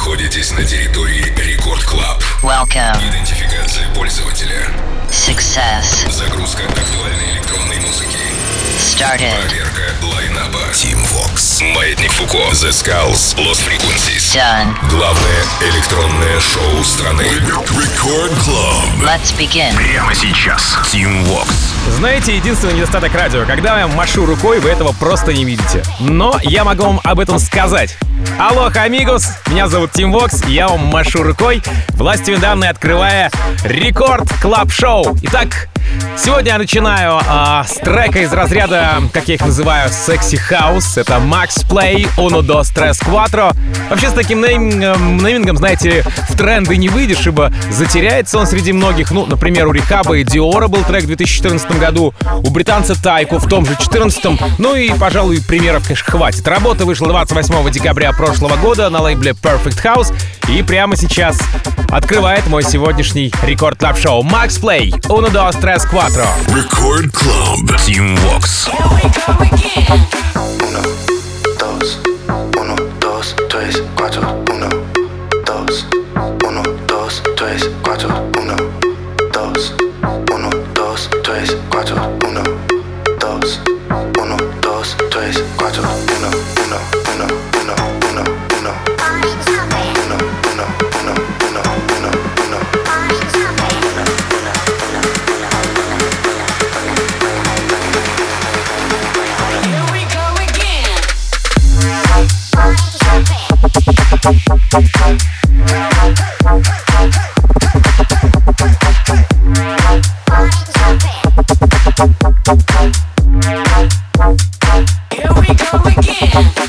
находитесь на территории Record Club. Welcome. Идентификация пользователя. Success. Загрузка актуальной электронной музыки. Started. Проверка lineup а. Tim Vox. Маятник Фуко. The Skulls. Lost Frequencies. Done. Главное электронное шоу страны. Record Club. Let's begin. Прямо сейчас. Tim Vox. Знаете, единственный недостаток радио, когда я машу рукой, вы этого просто не видите. Но я могу вам об этом сказать. Hola, amigos, меня зовут Tim Vox, и я вам машу рукой, властью данные открывая Record Club Show. Итак, Сегодня я начинаю а, с трека из разряда, как я их называю, секси хаус. Это Max Play Uno Dos Tres Cuatro. Вообще с таким name, неймингом, знаете, в тренды не выйдешь, ибо затеряется он среди многих. Ну, например, у R3HAB а и Deorro был трек в 2014 году, у британца Тайку в том же 2014. Ну и, пожалуй, примеров, конечно, хватит. Работа вышла 28 декабря прошлого года на лейбле Perfect House и прямо сейчас открывает мой сегодняшний рекорд клаб шоу Max Play Uno Dos Tres Quattro. Record Club. Team Vox. Uno, dos, uno, dos, tres, uno, uno, uno. Here we go again.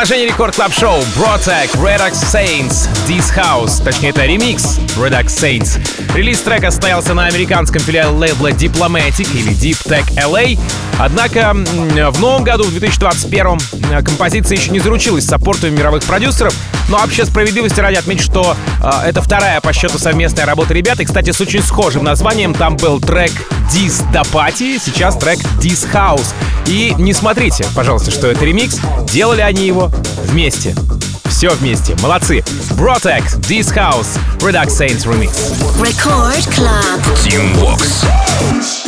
Продолжение рекорд клаб шоу Brotec Redux Saints This House. Точнее, это ремикс Redux Saints. Релиз трека состоялся на американском филиале лейбла Diplomatic или Deep Tech LA. Однако в новом году, в 2021, композиция еще не заручилась саппортом мировых продюсеров. Но вообще справедливости ради отмечу, что э, это вторая по счету совместная работа ребят. И, кстати, с очень схожим названием. Там был трек Dis до Party, сейчас трек Dis House. И не смотрите, пожалуйста, что это ремикс. Делали они его вместе. Все вместе. Молодцы. Brotec, This House, Redux Saints Remix. Record Club. Team Vox. This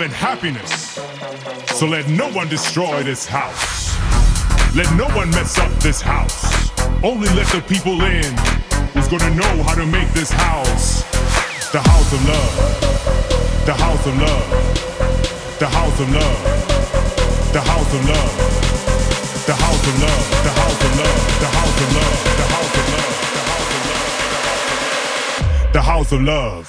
love and happiness. So let no one destroy this house. Let no one mess up this house. Only let the people in who's gonna know how to make this house the house of love. The house of love. The house of love. The house of love. The house of love. The house of love. The house of love. The house of love. The house of love. The house of love.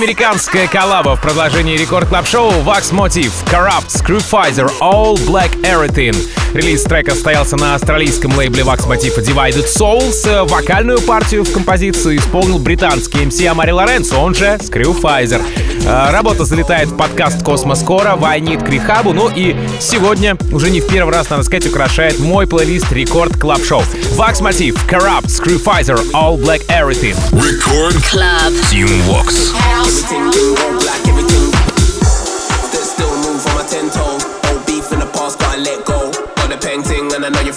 Австралоамериканская коллаба в продолжении Record Club Show Wax Motif, Kurupt, Scrufizzer, All Black Everything. Релиз трека состоялся на австралийском лейбле Wax Motif Divided Souls. Вокальную партию в композицию исполнил британский MC Амари Лоренцо, он же Scrufizzer. Э, Работа залетает в подкаст Космос Скоро, Вайнит Крихабу. Ну и сегодня, уже не в первый раз, надо сказать, украшает мой плейлист Record Club Show. Wax Motif, Kurupt, Scrufizzer, All Black Everything. Record Club. Tim Vox. Everything do all black,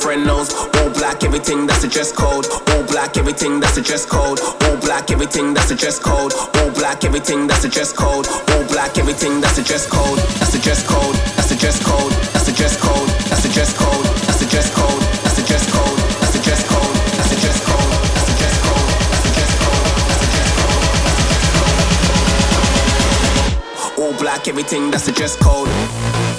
friend knows. All black, everything, that's the dress code. All black, everything, that's the dress code. All black, everything, that's the dress code. All black, everything, that's the dress code. All black, everything, that's the dress code. That's the dress code. That's the dress code. That's the dress code. That's the dress code. That's the dress code. That's the dress code. That's the dress code. That's the dress code. All black, everything, that's the dress code.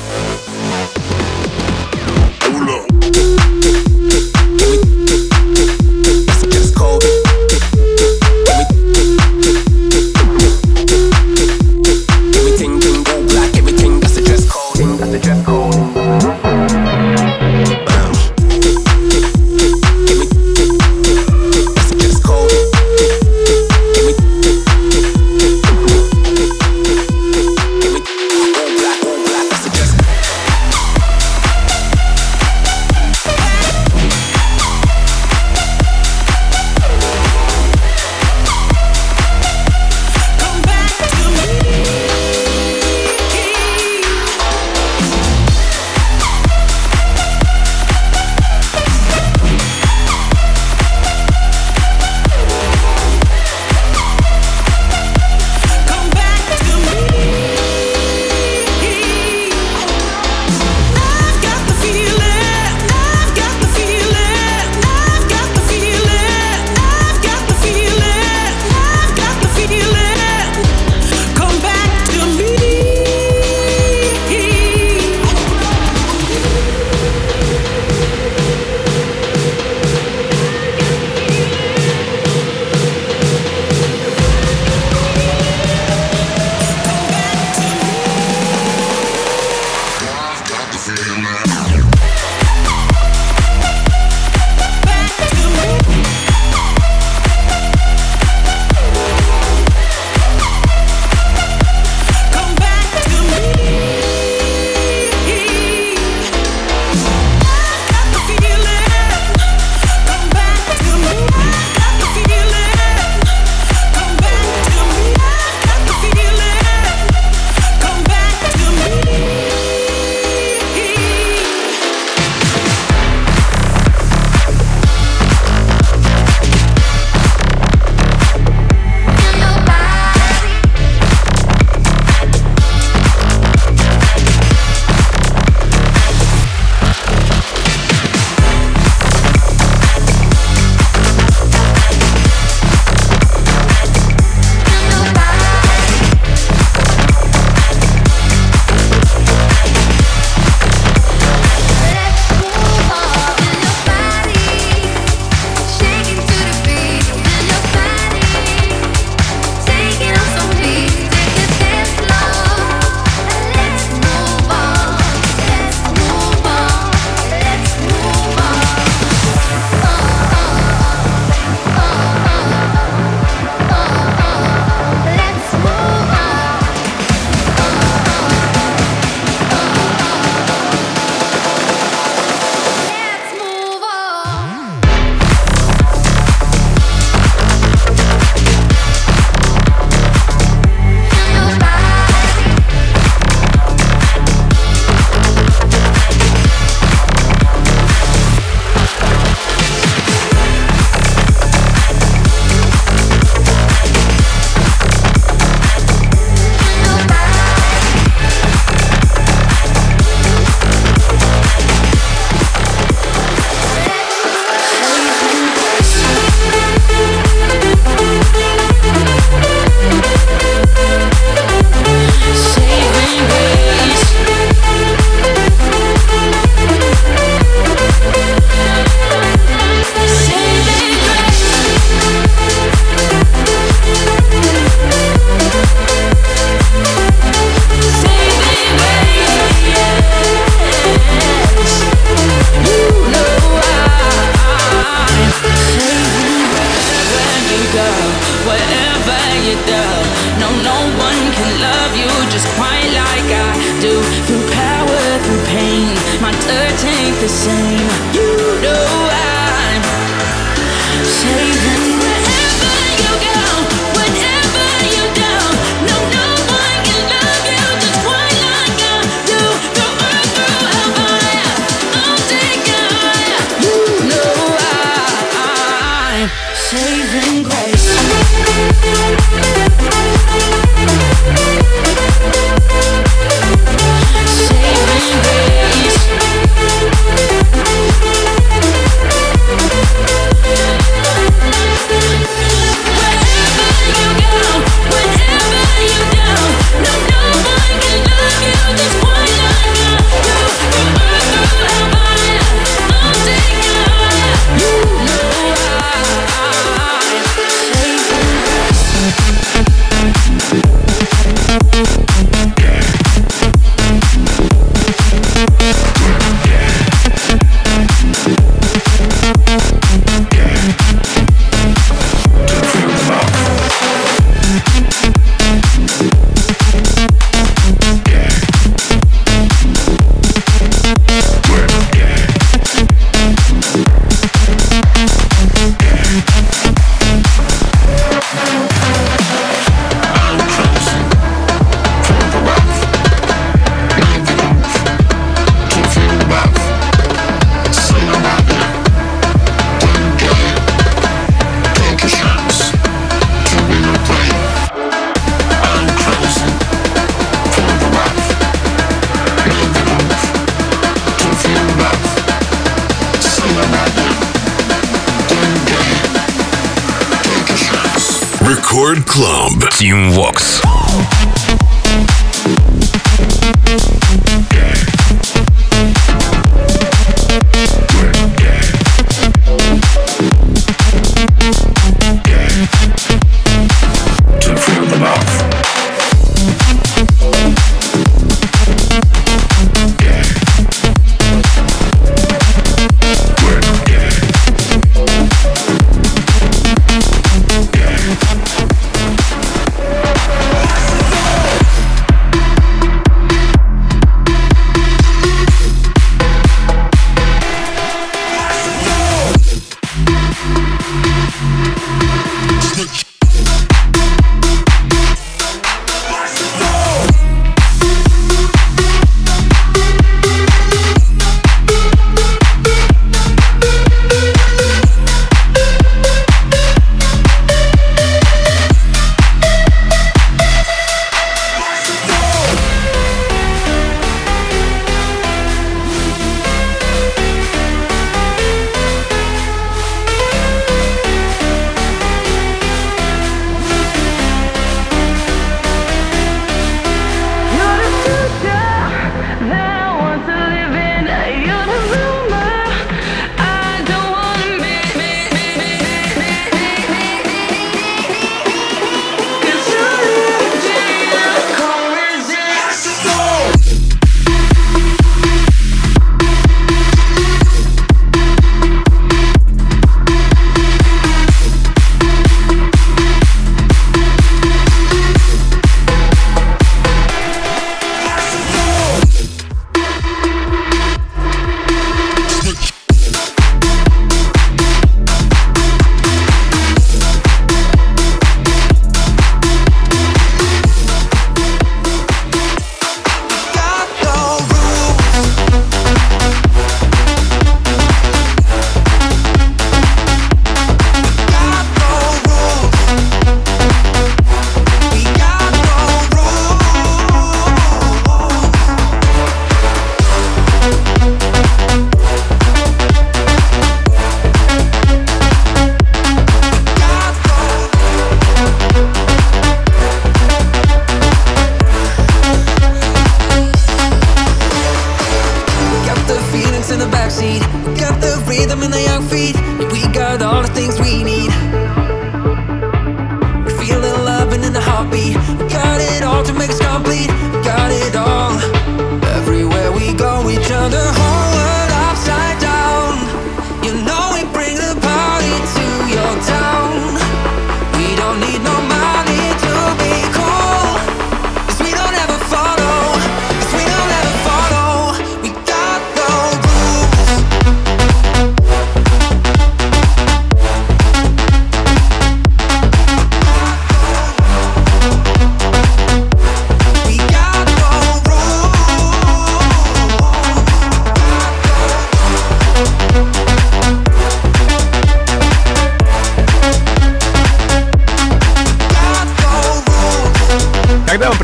Club. Team Vox.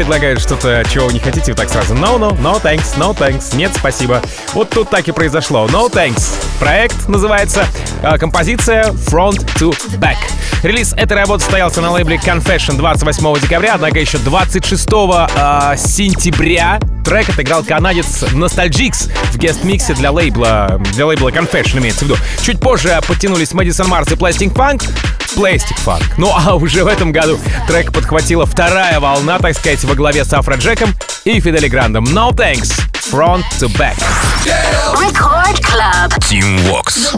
Предлагают что-то, чего вы не хотите, вы так сразу no, no, no thanks, no thanks, нет, спасибо. Вот тут так и произошло. No thanks. Проект называется э, композиция Front to Back. Релиз этой работы состоялся на лейбле Confession 28 декабря, однако еще 26 э, сентября трек отыграл канадец Nostalgix в гест-миксе для лейбла, для лейбла Confession имеется в виду. Чуть позже подтянулись Madison Mars и Plastic Funk, Plastic Funk. Ну а уже в этом году трек подхватила вторая волна, так сказать, во главе с Афро Джеком и Фидели Грандом. No thanks, front to back. Record Club. Team Vox.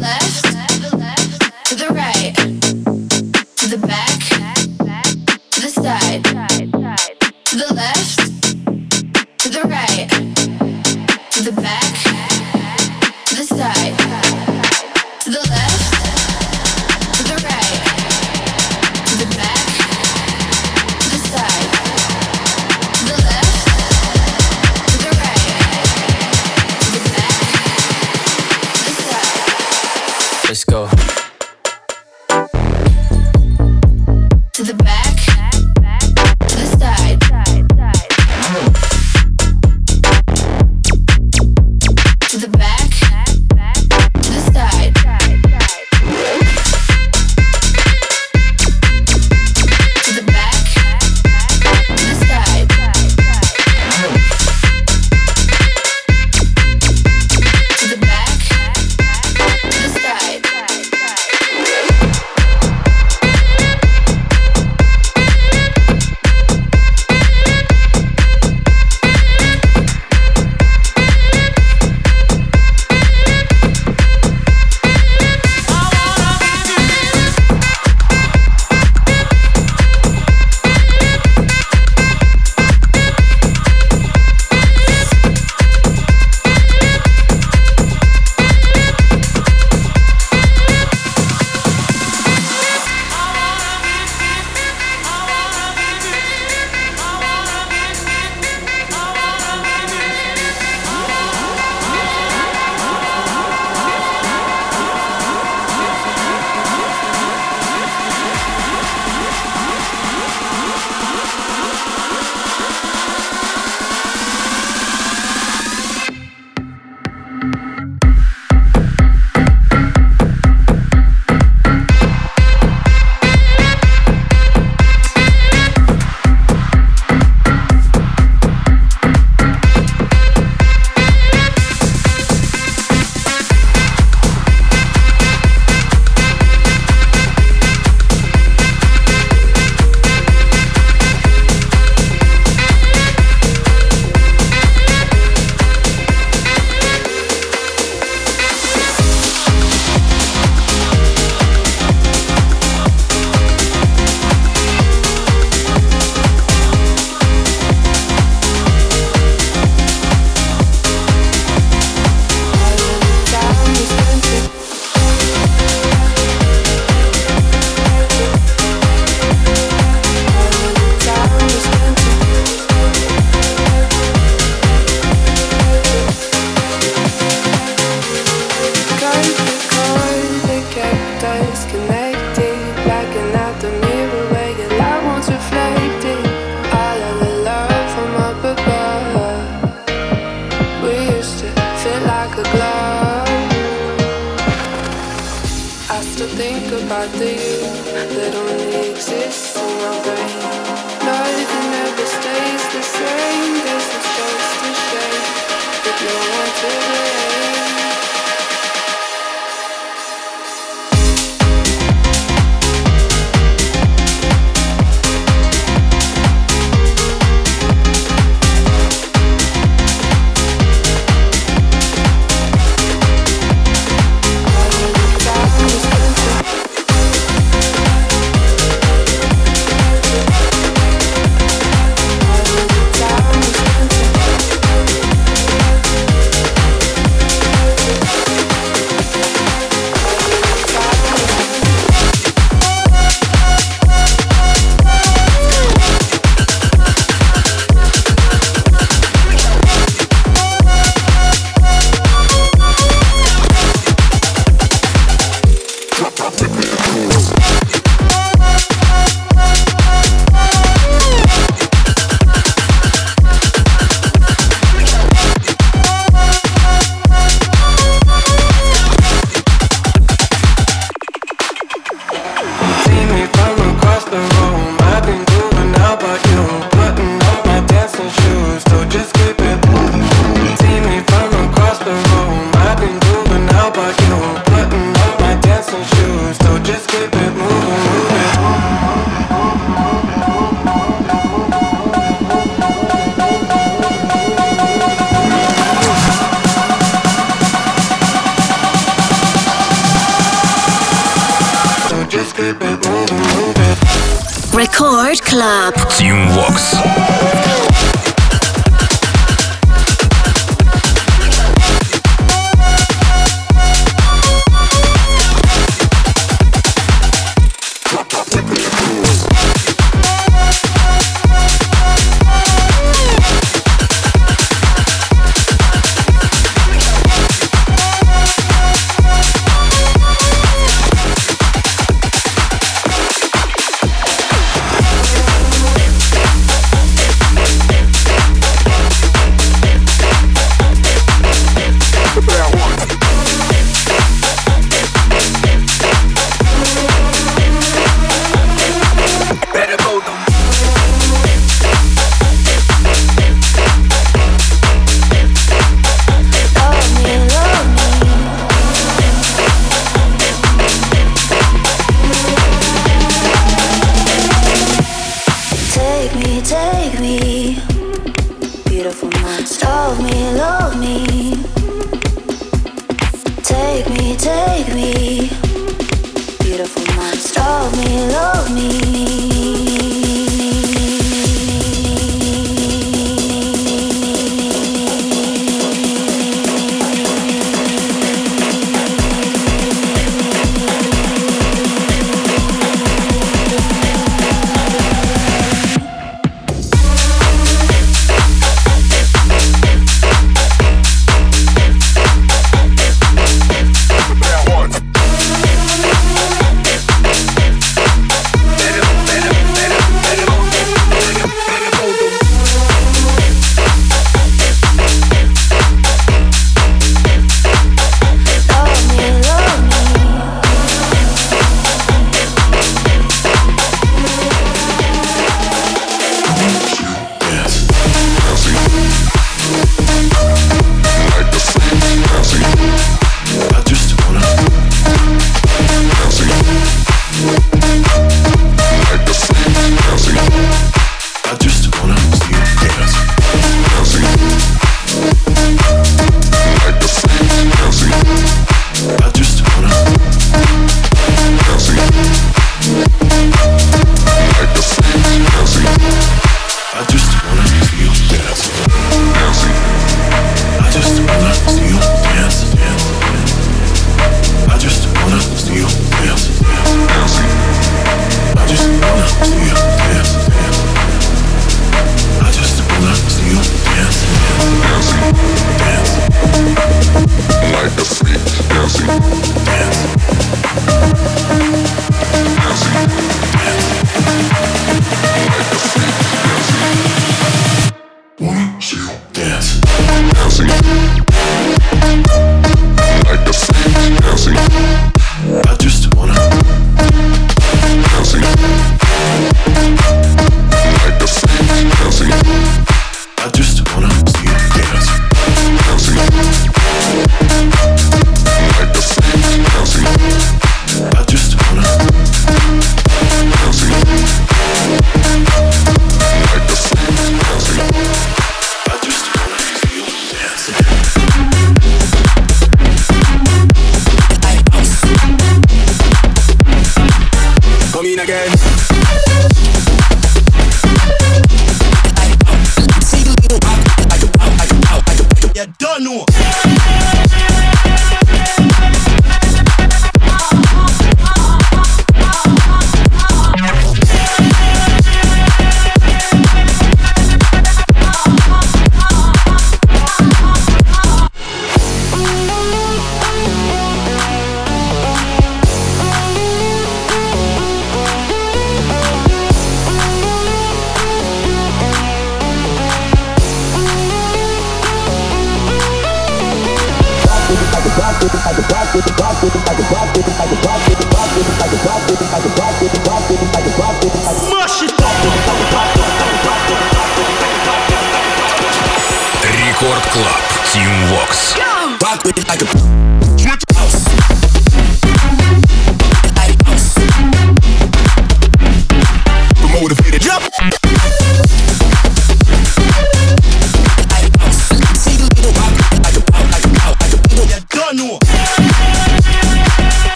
celebrate Club. Team Vox.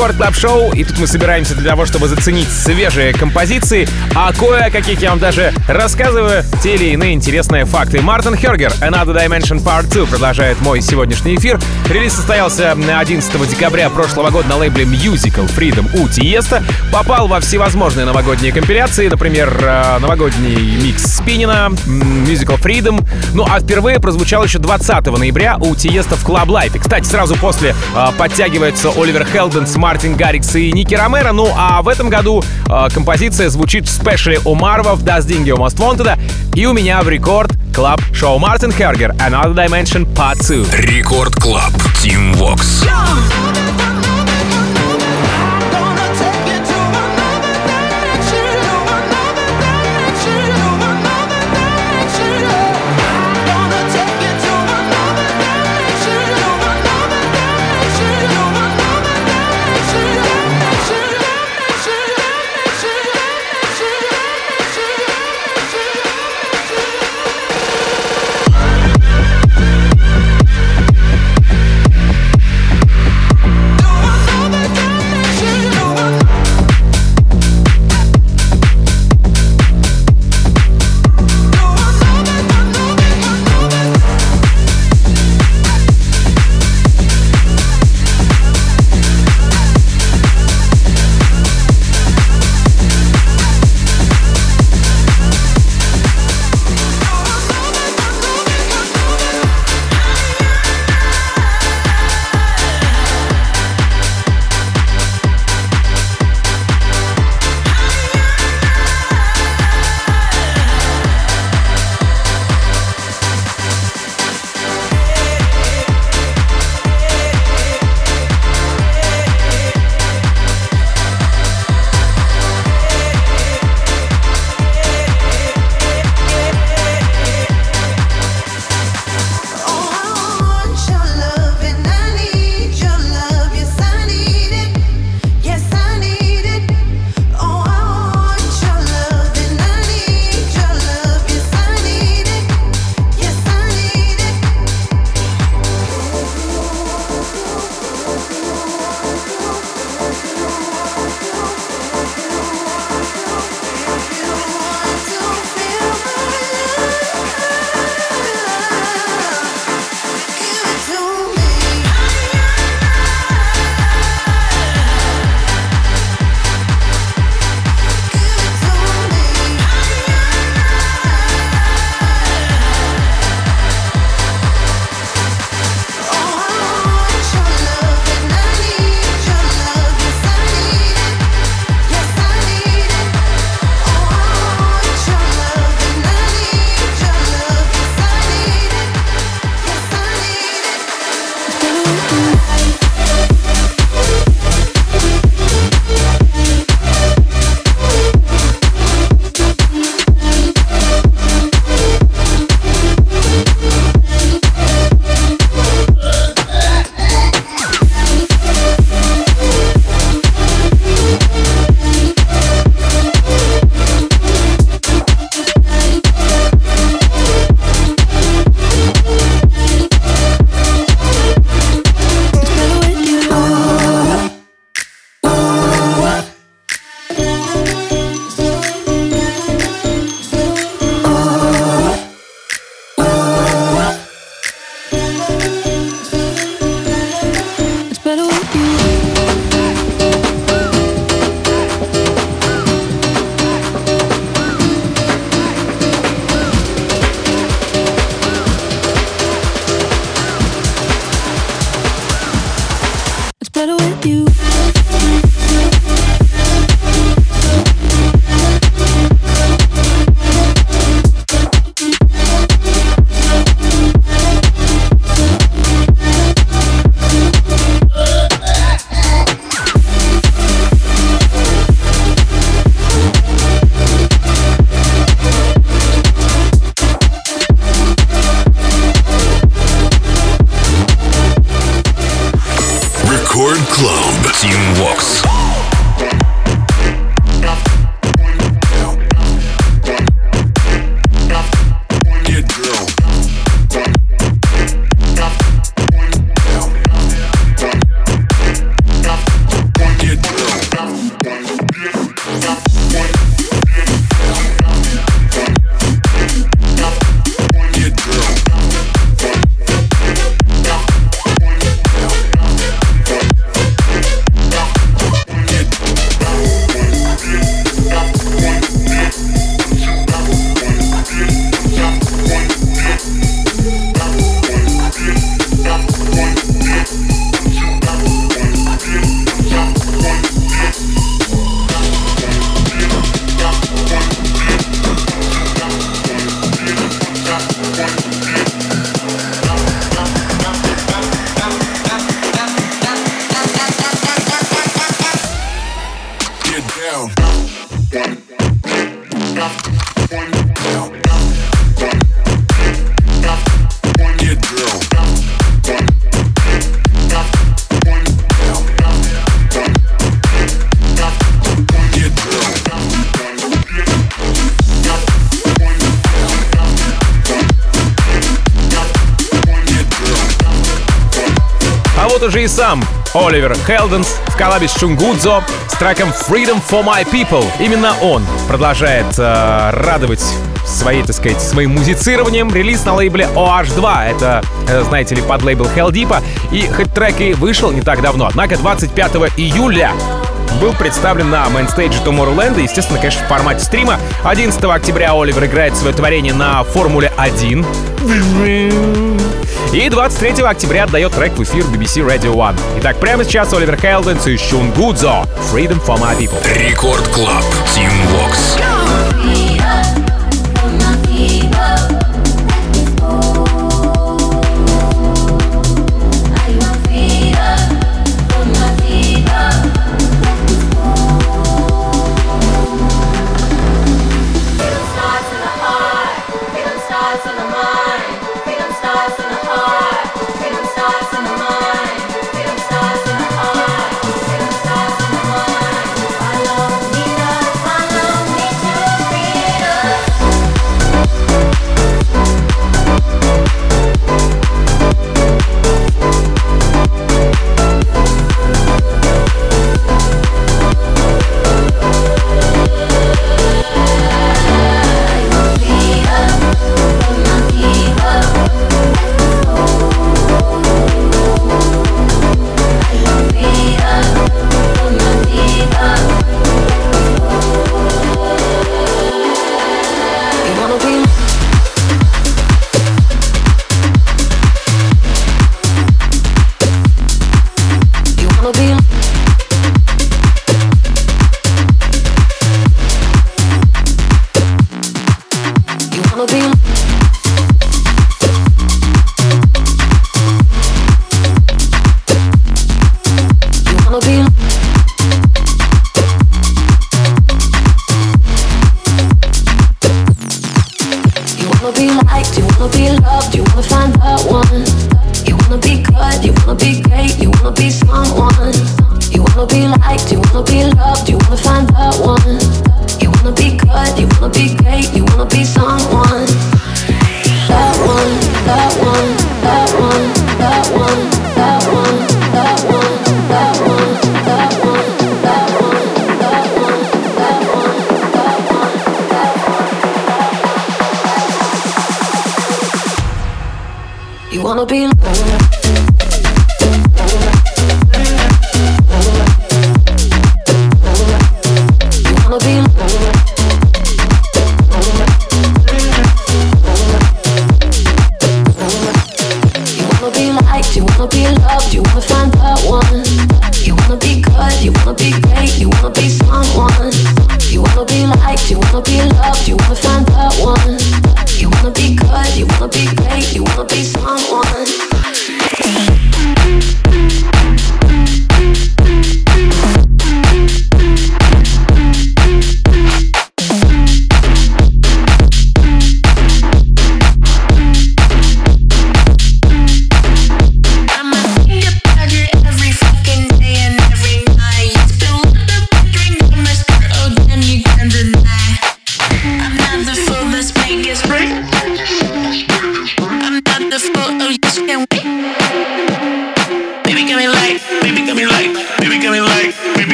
Record Club Show, и тут мы собираемся для того, чтобы заценить свежие композиции, а кое о каких я вам даже рассказываю те или иные интересные факты. Мартин Хергер, Another Dimension Part 2 продолжает мой сегодняшний эфир. Релиз состоялся 11 декабря прошлого года на лейбле Musical Freedom у Тиеста. Попал во всевозможные новогодние компиляции, например, э, новогодний микс Spinnin', Musical Freedom. Ну а впервые прозвучал еще 20 ноября у Тиеста в Club Life. И, кстати, сразу после э, подтягивается Оливер Хелденс, Мартин Гаррикс и Ники Ромеро. Ну а в этом году э, композиция звучит в спешле у Марвов Das Ding Your Most Wanted и у меня в Record Club Show Мартин Хергер Another Dimension Part 2. Record Club Tim Vox. Record Оливер Хелденс в коллабе с Шунгудзо с треком Freedom for My People. Именно он продолжает э, радовать своей, так сказать, своим музицированием. Релиз на лейбле OH2. Это, э, знаете ли, под лейбл Helldeep. И хоть трек и вышел не так давно, однако 25 июля был представлен на мейнстейдже Tomorrowland, и, естественно, конечно, в формате стрима. 11 октября Оливер играет свое творение на Формуле 1. И 23 октября отдает трек в эфир BBC Radio One. Итак, прямо сейчас Оливер Хелденс и Шунгудзо. Freedom for my people. Record Club. Tim Vox. like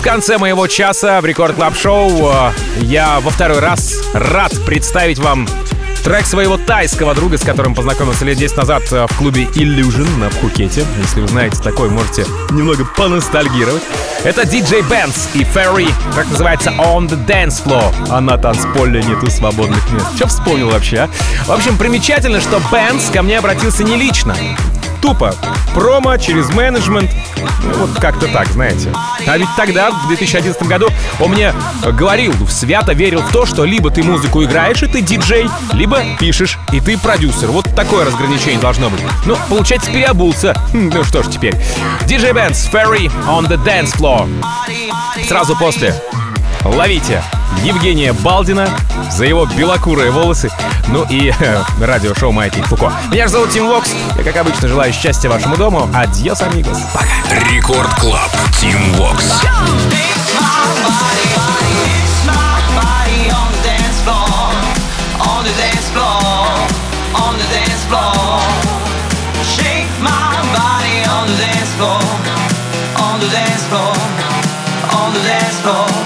в конце моего часа в Record Club Show я во второй раз рад представить вам трек своего тайского друга, с которым познакомился лет 10 назад в клубе Illusion на Пхукете. Если вы знаете такой, можете немного поностальгировать. Это DJ Benz и Ferry, как называется On the Dance Floor. А на танцполе нету свободных мест. Че вспомнил вообще, а? В общем, примечательно, что Benz ко мне обратился не лично. Тупо. Промо через менеджмент. Ну, вот как-то так, знаете. А ведь тогда, в 2011 году, он мне говорил, свято верил в то, что либо ты музыку играешь, и ты диджей, либо пишешь, и ты продюсер. Вот такое разграничение должно быть. Ну, получается, переобулся. Ну что ж теперь. DJ Benz, Ferry on the Dance Floor. Сразу после. Ловите Евгения Балдина за его белокурые волосы, ну и э, радиошоу «Маятник Фуко». Меня же зовут Тим Вокс. Я, как обычно, желаю счастья вашему дому. Adiós, amigos. Пока. Record Club. Tim Vox. on the dance floor,